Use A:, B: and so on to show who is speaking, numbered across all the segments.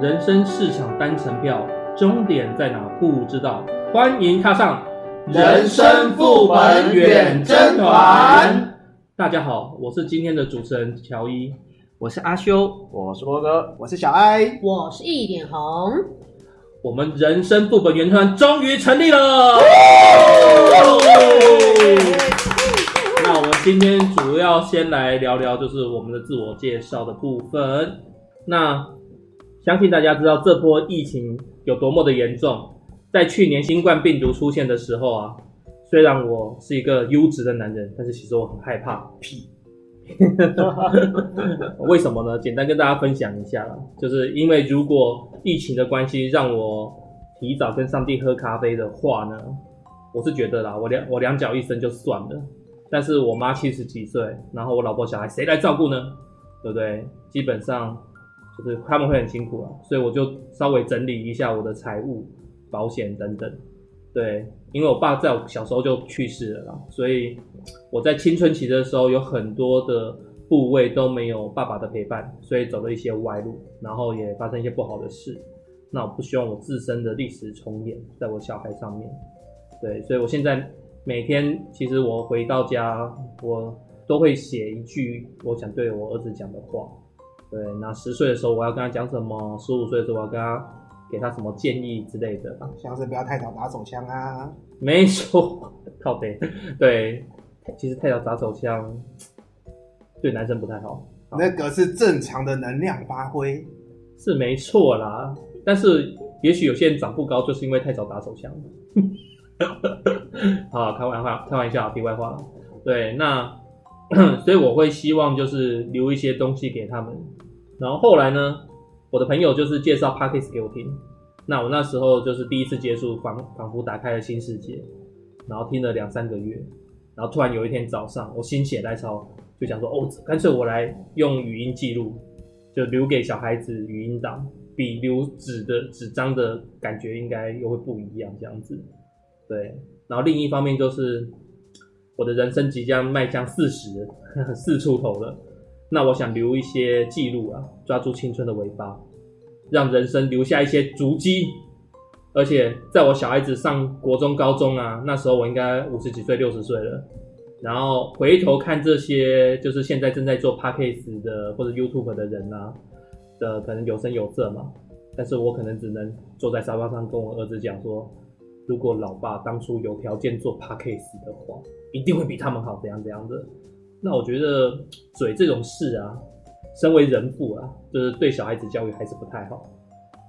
A: 人生是场单程票，终点在哪不知道。欢迎踏上
B: 人生副本远征团。
A: 大家好，我是今天的主持人乔伊，
C: 我是阿修，
B: 我是波哥，
D: 我是小艾，
E: 我是一点红。
A: 我们人生副本远征团终于成立了。那我们今天主要先来聊聊，就是我们的自我介绍的部分。那相信大家知道这波疫情有多么的严重。在去年新冠病毒出现的时候啊，虽然我是一个优质的男人，但是其实我很害怕。屁！为什么呢？简单跟大家分享一下啦，就是因为如果疫情的关系让我提早跟上帝喝咖啡的话呢，我是觉得啦，我两我两脚一伸就算了。但是我妈七十几岁，然后我老婆小孩谁来照顾呢？对不对？基本上就是他们会很辛苦啊，所以我就稍微整理一下我的财务、保险等等。对，因为我爸在我小时候就去世了啦，所以我在青春期的时候有很多的部位都没有爸爸的陪伴，所以走了一些歪路，然后也发生一些不好的事。那我不希望我自身的历史重演在我小孩上面。对，所以我现在。每天其实我回到家，我都会写一句我想对我儿子讲的话。对，那十岁的时候我要跟他讲什么？十五岁的时候我要跟他给他什么建议之类的。
D: 像是不要太早打手枪啊。
A: 没错，靠北。对，其实太早打手枪对男生不太好。
D: 那个是正常的能量发挥，
A: 是没错啦。但是也许有些人长不高，就是因为太早打手枪。好，开玩笑，开玩笑，题外话。对，那 所以我会希望就是留一些东西给他们。然后后来呢，我的朋友就是介绍 Podcast 给我听。那我那时候就是第一次接触，仿仿佛打开了新世界。然后听了两三个月，然后突然有一天早上，我心血来潮就想说，哦，干脆我来用语音记录，就留给小孩子语音档，比留纸的纸张的感觉应该又会不一样，这样子。对，然后另一方面就是我的人生即将迈向四十，四出头了，那我想留一些记录啊，抓住青春的尾巴，让人生留下一些足迹。而且在我小孩子上国中、高中啊，那时候我应该五十几岁、六十岁了，然后回头看这些，就是现在正在做 Podcast 的或者 YouTube 的人啊的，可能有声有色嘛，但是我可能只能坐在沙发上跟我儿子讲说。如果老爸当初有条件做 Podcast 的话，一定会比他们好，怎样怎样的。那我觉得嘴这种事啊，身为人父啊，就是对小孩子教育还是不太好。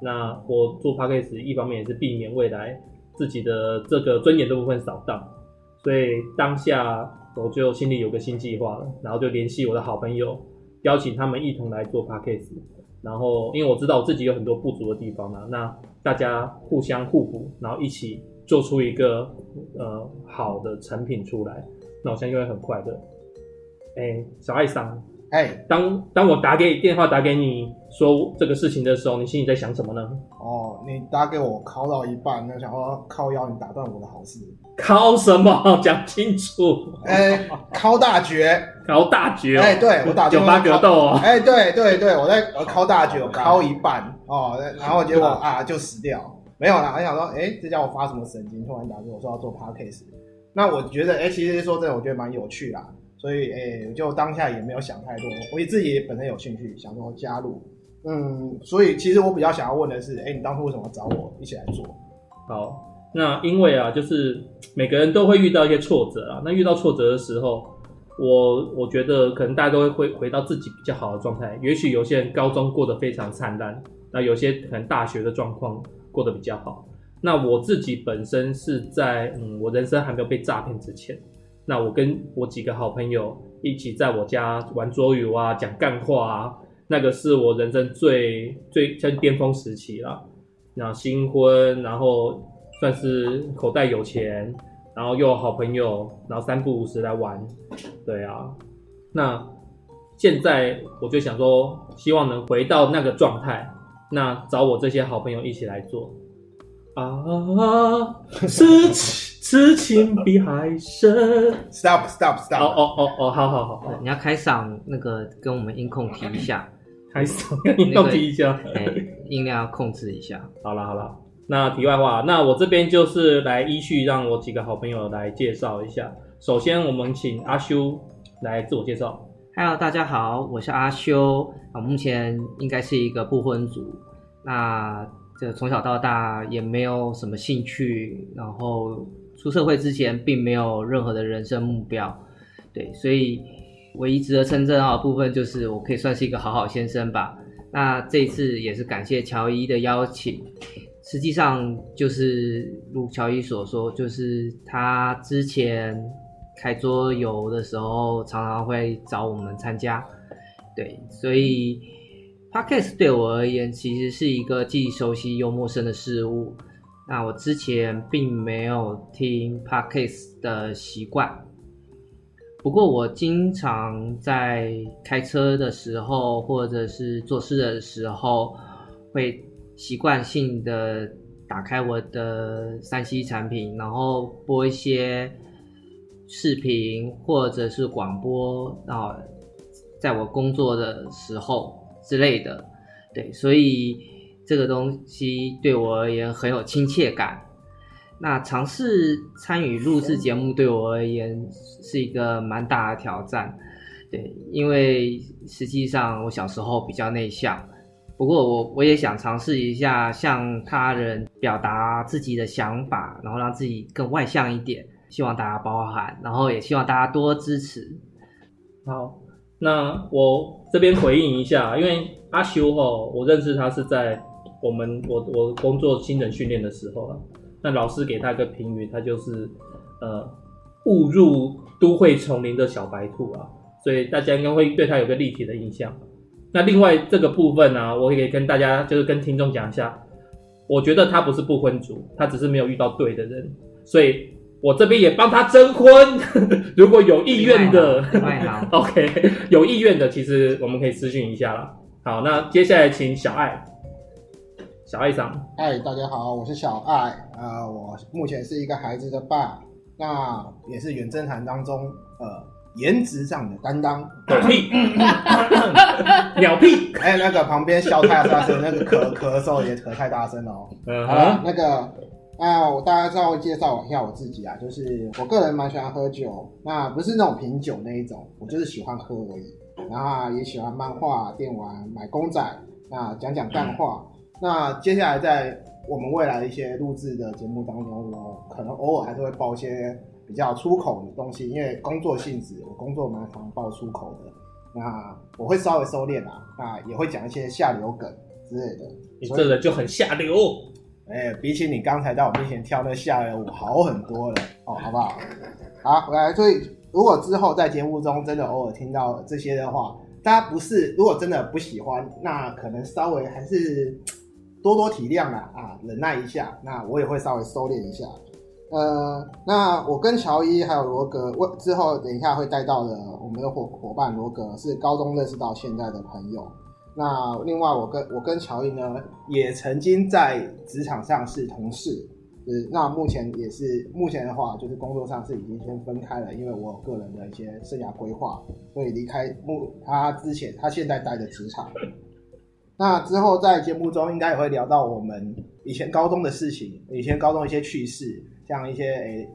A: 那我做 Podcast 一方面也是避免未来自己的这个尊严的部分扫荡，所以当下我就心里有个新计划了，然后就联系我的好朋友，邀请他们一同来做 Podcast。然后因为我知道我自己有很多不足的地方嘛，那大家互相互补，然后一起。做出一个呃好的成品出来，那我相信会很快乐。哎、欸，小爱桑，
D: 哎、欸，
A: 当当我打给电话打给你说这个事情的时候，你心里在想什么呢？
D: 哦，你打给我敲到一半，那想说靠腰，你打断我的好事。
A: 敲什么？讲清楚。
D: 哎、欸，敲大绝，
A: 敲大绝。
D: 哎、欸，对我打
A: 九八格斗哦。
D: 哎、欸，对对对，我在我敲大绝，我敲一半哦，然后结果啊就死掉。没有啦，我想说，哎、欸，这叫我发什么神经？突然打给我说要做 podcast，那我觉得，哎、欸，其实说真的，我觉得蛮有趣啦。所以，哎、欸，就当下也没有想太多，我自己本身有兴趣，想说加入。嗯，所以其实我比较想要问的是，哎、你当初为什么找我一起来做？
A: 好，那因为啊，就是每个人都会遇到一些挫折啊。那遇到挫折的时候，我我觉得可能大家都会回回到自己比较好的状态。也许有些人高中过得非常灿烂，那有些可能大学的状况。过得比较好。那我自己本身是在嗯，我人生还没有被诈骗之前，那我跟我几个好朋友一起在我家玩桌游啊，讲干话啊，那个是我人生最最像巅峰时期了。那新婚，然后算是口袋有钱，然后又有好朋友，然后三不五时来玩，对啊。那现在我就想说，希望能回到那个状态。那找我这些好朋友一起来做啊！痴痴情比海深。
D: Stop stop stop！
A: 哦哦哦哦，好好好好，
C: 你要开嗓那个跟我们音控提一下。
A: 开嗓音控提一下，
C: 哎，音量要控制一下。
A: 好了好了，那题外话，那我这边就是来依序让我几个好朋友来介绍一下。首先，我们请阿修来自我介绍。
C: Hello，大家好，我是阿修啊，目前应该是一个不婚族。那这从小到大也没有什么兴趣，然后出社会之前并没有任何的人生目标。对，所以。唯一值得称赞的部分就是我可以算是一个好好先生吧。那这一次也是感谢乔伊的邀请。实际上就是如乔伊所说，就是他之前开桌游的时候常常会找我们参加。对，所以 Podcast 对我而言其实是一个既熟悉又陌生的事物。那我之前并没有听 Podcast 的习惯。不过我经常在开车的时候，或者是做事的时候，会习惯性的打开我的 3C 产品，然后播一些视频或者是广播，然后在我工作的时候之类的，对，所以这个东西对我而言很有亲切感。那尝试参与录制节目对我而言是一个蛮大的挑战，对，因为实际上我小时候比较内向，不过我我也想尝试一下向他人表达自己的想法，然后让自己更外向一点，希望大家包涵，然后也希望大家多支持。
A: 好，那我这边回应一下，因为阿修吼，我认识他是在我们我我工作新人训练的时候了。那老师给他一个评语，他就是，呃，误入都会丛林的小白兔啊，所以大家应该会对他有个立体的印象。那另外这个部分呢、我也可以跟大家就是跟听众讲一下，我觉得他不是不婚族，他只是没有遇到对的人，所以我这边也帮他征婚，如果有意愿的，OK，有意愿的，其实我们可以私讯一下啦。好，那接下来请小爱。小爱上，
D: 嗨，大家好，我是小爱，啊、呃，我目前是一个孩子的爸，那也是远征团当中，呃，颜值上的担当。
A: 狗屁，鸟屁，
D: 哎，那个旁边笑太大声，那个咳咳嗽也咳太大声了哦。嗯、好了，那个，那，我大概稍微介绍一下我自己啊，就是我个人蛮喜欢喝酒，那不是那种品酒那一种，我就是喜欢喝而已，然后也喜欢漫画、电玩、买公仔，那讲讲干话。那接下来在我们未来一些录制的节目当中呢，可能偶尔还是会爆一些比较出口的东西，因为工作性质，我工作蛮常爆出口的。那我会稍微收敛啊，那也会讲一些下流梗之类的。
A: 你这个就很下流，
D: 哎，比起你刚才在我面前跳那下流舞好很多了哦，好不好？好，来，所以如果之后在节目中真的偶尔听到这些的话，大家不是如果真的不喜欢，那可能稍微还是。多多体谅啦，啊，忍耐一下。那我也会稍微收敛一下。呃，那我跟乔伊还有罗格，我之后等一下会带到的我们的伙伙伴罗格是高中认识到现在的朋友。那另外我跟我跟乔伊呢，也曾经在职场上是同事。是那目前也是目前的话，就是工作上是已经先分开了，因为我个人的一些生涯规划，所以离开目他之前他现在待的职场。那之后在节目中应该也会聊到我们以前高中的事情，以前高中一些趣事，像一些诶、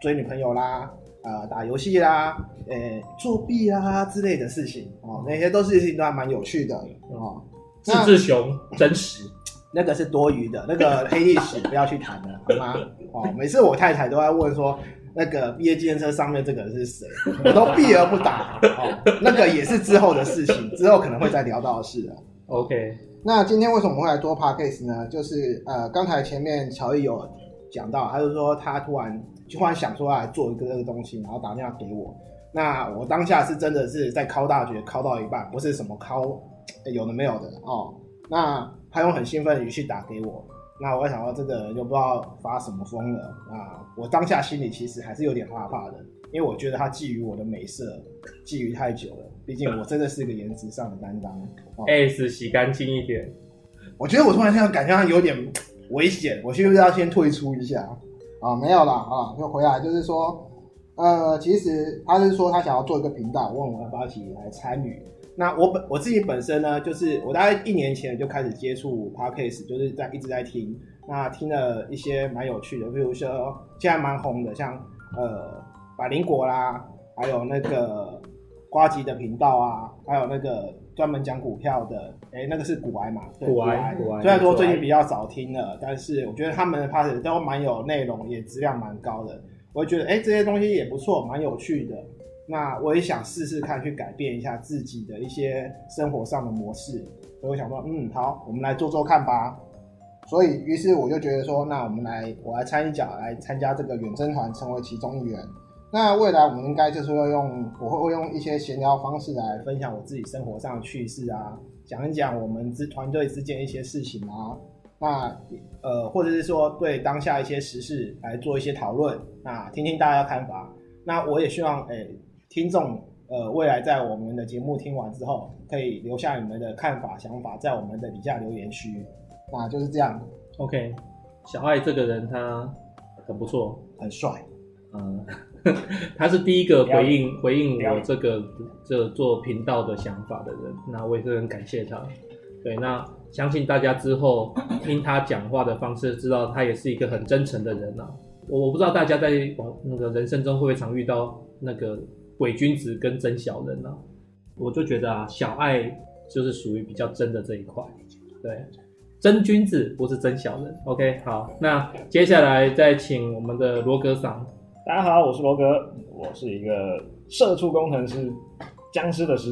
D: 追女朋友啦，呃打游戏啦，诶、欸、作弊啦之类的事情哦，那些都是事情都还蛮有趣的哦。
A: 志志雄真实，
D: 那个是多余的，那个黑历史 不要去谈了好吗？哦，每次我太太都在问说，那个毕业纪念册上面这个人是谁，我都避而不答。哦，那个也是之后的事情，之后可能会再聊到的事了。
A: OK，
D: 那今天为什么会来多 p a r case 呢？就是呃，刚才前面乔伊有讲到，他就说他突然就突然想说要来做一个这个东西，然后打电话给我。那我当下是真的是在考大学，考到一半，不是什么考、欸、有的没有的哦。那他用很兴奋的语气打给我，那我想到这个人就不知道发什么疯了。啊我当下心里其实还是有点害怕的，因为我觉得他觊觎我的美色，觊觎太久了。毕竟我真的是一个颜值上的担当。
A: S、哦、洗干净一点。
D: 我觉得我突然现在感觉上有点危险，我是不是要先退出一下？啊，没有啦，啊，就回来，就是说，呃，其实他是说他想要做一个频道，问我要不要一起来参与。那我本我自己本身呢，就是我大概一年前就开始接触 Podcast，就是在一直在听，那听了一些蛮有趣的，比如说现在蛮红的，像呃百灵果啦，还有那个呱吉的频道啊，还有那个专门讲股票的，哎、欸，那个是股癌嘛？对，股癌，股癌。虽然说最近比较少听了，但是我觉得他们的 Podcast 都蛮有内容，也质量蛮高的。我觉得哎、欸，这些东西也不错，蛮有趣的。那我也想试试看，去改变一下自己的一些生活上的模式。所以我想说，嗯，好，我们来做做看吧。所以，于是我就觉得说，那我们来，我来参一脚，来参加这个远征团，成为其中一员。那未来我们应该就是会用，我会会用一些闲聊方式来分享我自己生活上的趣事啊，讲一讲我们之团队之间一些事情啊。那呃，或者是说对当下一些时事来做一些讨论，那听听大家的看法。那我也希望，诶、欸。听众，呃，未来在我们的节目听完之后，可以留下你们的看法、想法，在我们的底下留言区。那就是这样。OK，小爱这个人他很不错，很帅。嗯，他是第一个回应回应我这个这个、做频道的想法的人。那我也是很感谢他。对，那相信大家之后听他讲话的方式，知道他也是一个很真诚的人啊。我我不知道大家在那个人生中会不会常遇到那个。伪君子跟真小人呢、啊？我就觉得啊，小爱就是属于比较真的这一块，对，真君子不是真小人。OK，好，那接下来再请我们的罗格桑。
E: 大家好，我是罗格，我是一个社畜工程师，僵尸的尸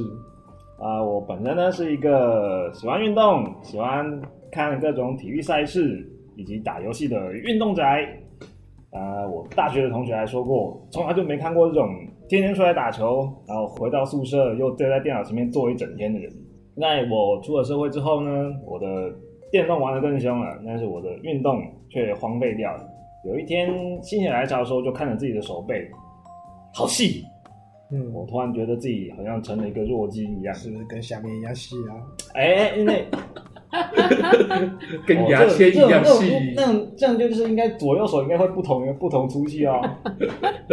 E: 啊、我本身呢是一个喜欢运动、喜欢看各种体育赛事以及打游戏的运动宅。啊、我大学的同学还说过，从来就没看过这种。天天出来打球，然后回到宿舍又坐在电脑前面坐一整天的人。那我出了社会之后呢，我的电动玩得更凶了，但是我的运动却荒废掉了。有一天心血来潮的时候，就看着自己的手背，好细。嗯，我突然觉得自己好像成了一个弱鸡一样，是不是跟下面一样细啊？哎，因为。跟牙签一样细，那这样就是应该左右手应该会不同不同粗细哦，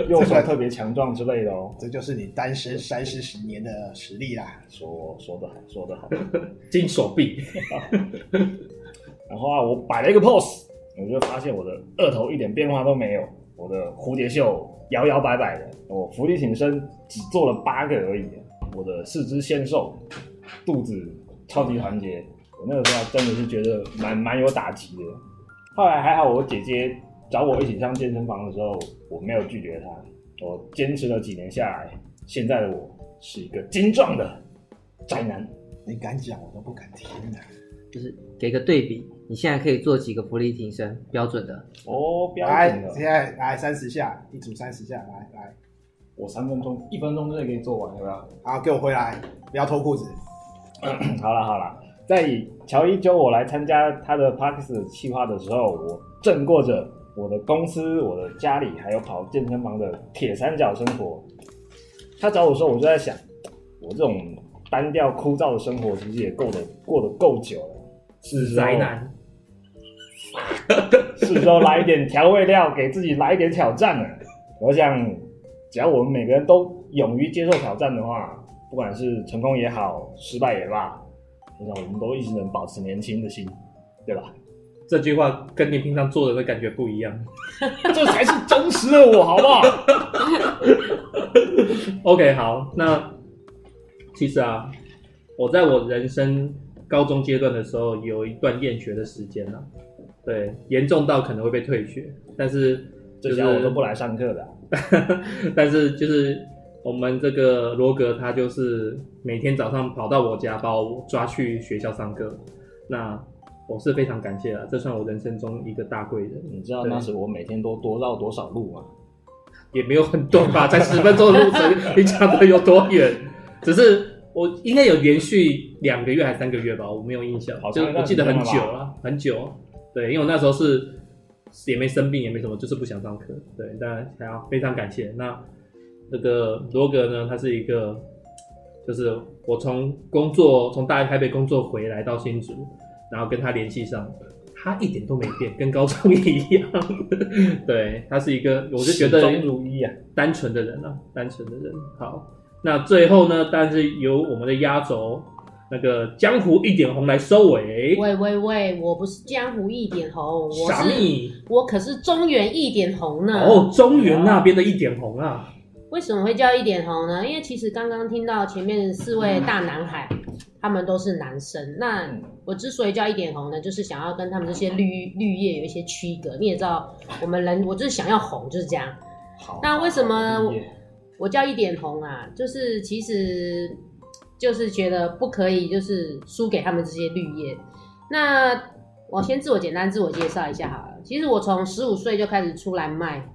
E: 右手特别强壮之类的哦，这就是你单身三四十年的实力啦。说说得好，说得好，
A: 金手臂。
E: 然后啊，我摆了一个 pose，我就发现我的二头一点变化都没有，我的蝴蝶袖摇摇摆摆的，我伏地挺身只做了八个而已，我的四肢纤瘦，肚子超级团结。我那个时候真的是觉得蛮蛮有打击的，后来还好，我姐姐找我一起上健身房的时候，我没有拒绝她，我坚持了几年下来，现在的我是一个精壮的宅男。你敢讲，我都不敢听的。
C: 就是给个对比，你现在可以做几个伏地挺身，标准的
E: 哦，标准的。
D: 来，现在来三十下，一组三十下，来来，
E: 我三分钟，一分钟之内给你做完，要不要？
D: 好，给我回来，不要脱裤子。
E: 好了好了。在乔伊揪我来参加他的 Podcast 企划的时候，我正过着我的公司、我的家里还有跑健身房的铁三角生活。他找我的时候，我就在想，我这种单调枯燥的生活其实也够得过得够久了，是宅男，是时候来一点调味料，给自己来一点挑战了。我想，只要我们每个人都勇于接受挑战的话，不管是成功也好，失败也罢。我们都一直能保持年轻的心，对吧？
A: 这句话跟你平常做的的感觉不一样，
E: 这才是真实的我，好不好
A: ？OK，好。那其实啊，我在我人生高中阶段的时候，有一段厌学的时间了，对，严重到可能会被退学。但是，
E: 就是，这下我都不来上课的。
A: 但是就是。我们这个罗格他就是每天早上跑到我家把我抓去学校上课，那我是非常感谢了，这算我人生中一个大贵人。
E: 你知道当时我每天都多绕多少路吗？
A: 也没有很短吧，才十分钟的路程，你讲的有多远？只是我应该有连续两个月还是三个月吧，我没有印象，就我记得很久了，很久。对，因为我那时候是也没生病，也没什么，就是不想上课。对，当然还要非常感谢那。那个罗格呢，他是一个，就是我从工作从大台北工作回来到新竹，然后跟他联系上，他一点都没变，跟高中 一样。对，他是一个，我就觉得
E: 如一啊，
A: 单纯的人啊，单纯的人。好，那最后呢，当然是由我们的压轴那个江湖一点红来收尾。
F: 喂喂喂，我不是江湖一点红，我是
A: 米
F: 我可是中原一点红呢。
A: 哦，中原那边的一点红啊。
F: 为什么会叫一点红呢？因为其实刚刚听到前面四位大男孩，他们都是男生。那我之所以叫一点红呢，就是想要跟他们这些绿绿叶有一些区隔。你也知道，我们人我就是想要红，就是这样。
E: 好，
F: 那为什么我，我叫一点红啊？就是其实就是觉得不可以，就是输给他们这些绿叶。那我先自我简单自我介绍一下好了。其实我从十五岁就开始出来卖。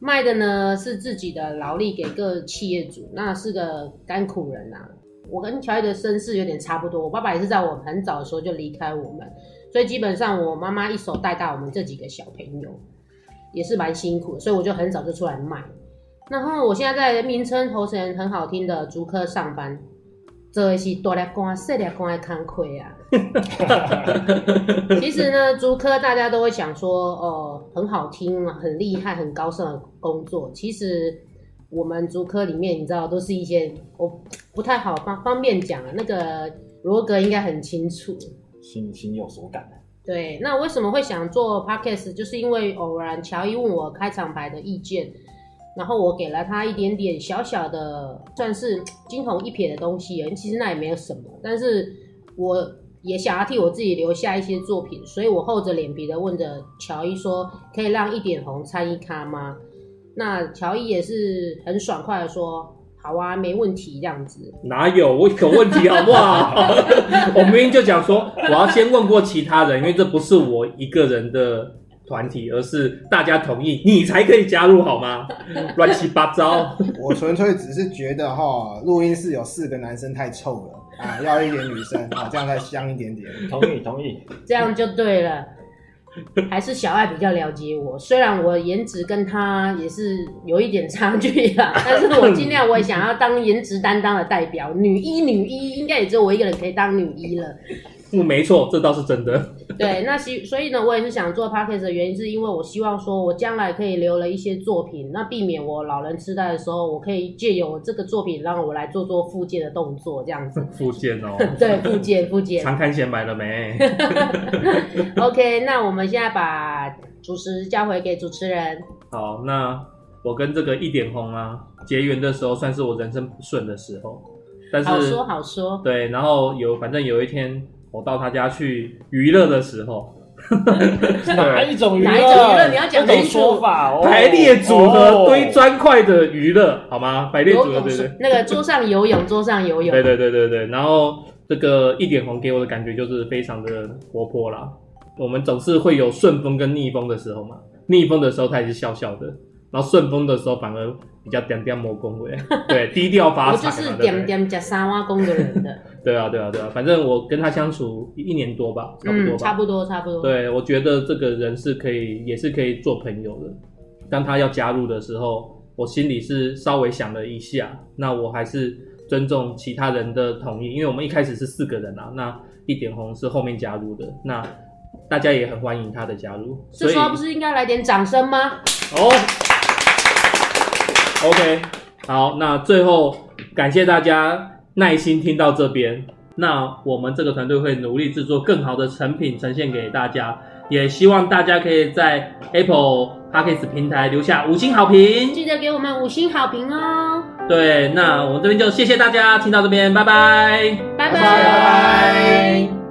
F: 卖的呢是自己的劳力给各企业主，那是个甘苦人呐、啊。我跟乔伊的身世有点差不多，我爸爸也是在我很早的时候就离开我们，所以基本上我妈妈一手带大我们这几个小朋友，也是蛮辛苦，所以我就很早就出来卖。然后我现在在名称头衔很好听的竹科上班。这是大粒干、细粒干的工课啊。其实呢，竹科大家都会想说，哦、呃，很好听，很厉害，很高尚的工作。其实我们竹科里面，你知道，都是一些我不太好方方便讲啊。那个罗格应该很清楚，
E: 心心有所感。
F: 对，那为什么会想做 Podcast？就是因为偶然乔伊问我开场白的意见。然后我给了他一点点小小的，算是惊鸿一瞥的东西，其实那也没有什么。但是我也想要替我自己留下一些作品，所以我厚着脸皮的问着乔伊说：“可以让一点红参一咖吗？”那乔伊也是很爽快的说：“好啊，没问题。”这样子。
A: 哪有？我有问题好不好？我明明就讲说，我要先问过其他人，因为这不是我一个人的。团体，而是大家同意你才可以加入，好吗？乱七八糟。
D: 我纯粹只是觉得哈，录音室有四个男生太臭了啊，要一点女生啊，这样再香一点点。
E: 同意，同意。
F: 这样就对了。还是小爱比较了解我，虽然我颜值跟他也是有一点差距啦，但是我尽量我也想要当颜值担当的代表，女一女一，应该也只有我一个人可以当女一了。
A: 嗯，没错，这倒是真的。
F: 对，那希所以呢，我也是想做 podcast 的原因，是因为我希望说，我将来可以留了一些作品，那避免我老人痴呆的时候，我可以借由这个作品，让我来做做复健的动作，这样子。
A: 复健哦。
F: 对，复健，复健。
A: 长刊险买了没？
F: OK，那我们现在把主持交回给主持人。
A: 好，那我跟这个一点红啊结缘的时候，算是我人生不顺的时候。但是
F: 好说好说。
A: 对，然后有反正有一天。我到他家去娱乐的时候，
E: 哪一种娱乐？
F: 哪一种娱乐？你要讲
E: 清楚。
A: 排列组合堆砖块的娱乐，好吗？排列组合，对对。
F: 那个桌上游泳，桌上游泳。
A: 对对对对对。然后这个一点红给我的感觉就是非常的活泼啦。我们总是会有顺风跟逆风的时候嘛。逆风的时候他也是笑笑的，然后顺风的时候反而比较点点摸工位，对，低调发财。我
F: 就是点点吃三碗公的人的。
A: 对啊，对啊，对啊，反正我跟他相处一年多吧，差不多吧，
F: 嗯，差不多，差不多。
A: 对，我觉得这个人是可以，也是可以做朋友的。当他要加入的时候，我心里是稍微想了一下，那我还是尊重其他人的同意，因为我们一开始是四个人啊，那一点红是后面加入的，那大家也很欢迎他的加入。
F: 这时候不是应该来点掌声吗？
A: 哦，OK，好，那最后感谢大家。耐心听到这边，那我们这个团队会努力制作更好的成品呈现给大家，也希望大家可以在 Apple Podcast 平台留下五星好评，
F: 记得给我们五星好评哦。
A: 对，那我们这边就谢谢大家听到这边，拜拜，
F: 拜拜。拜拜。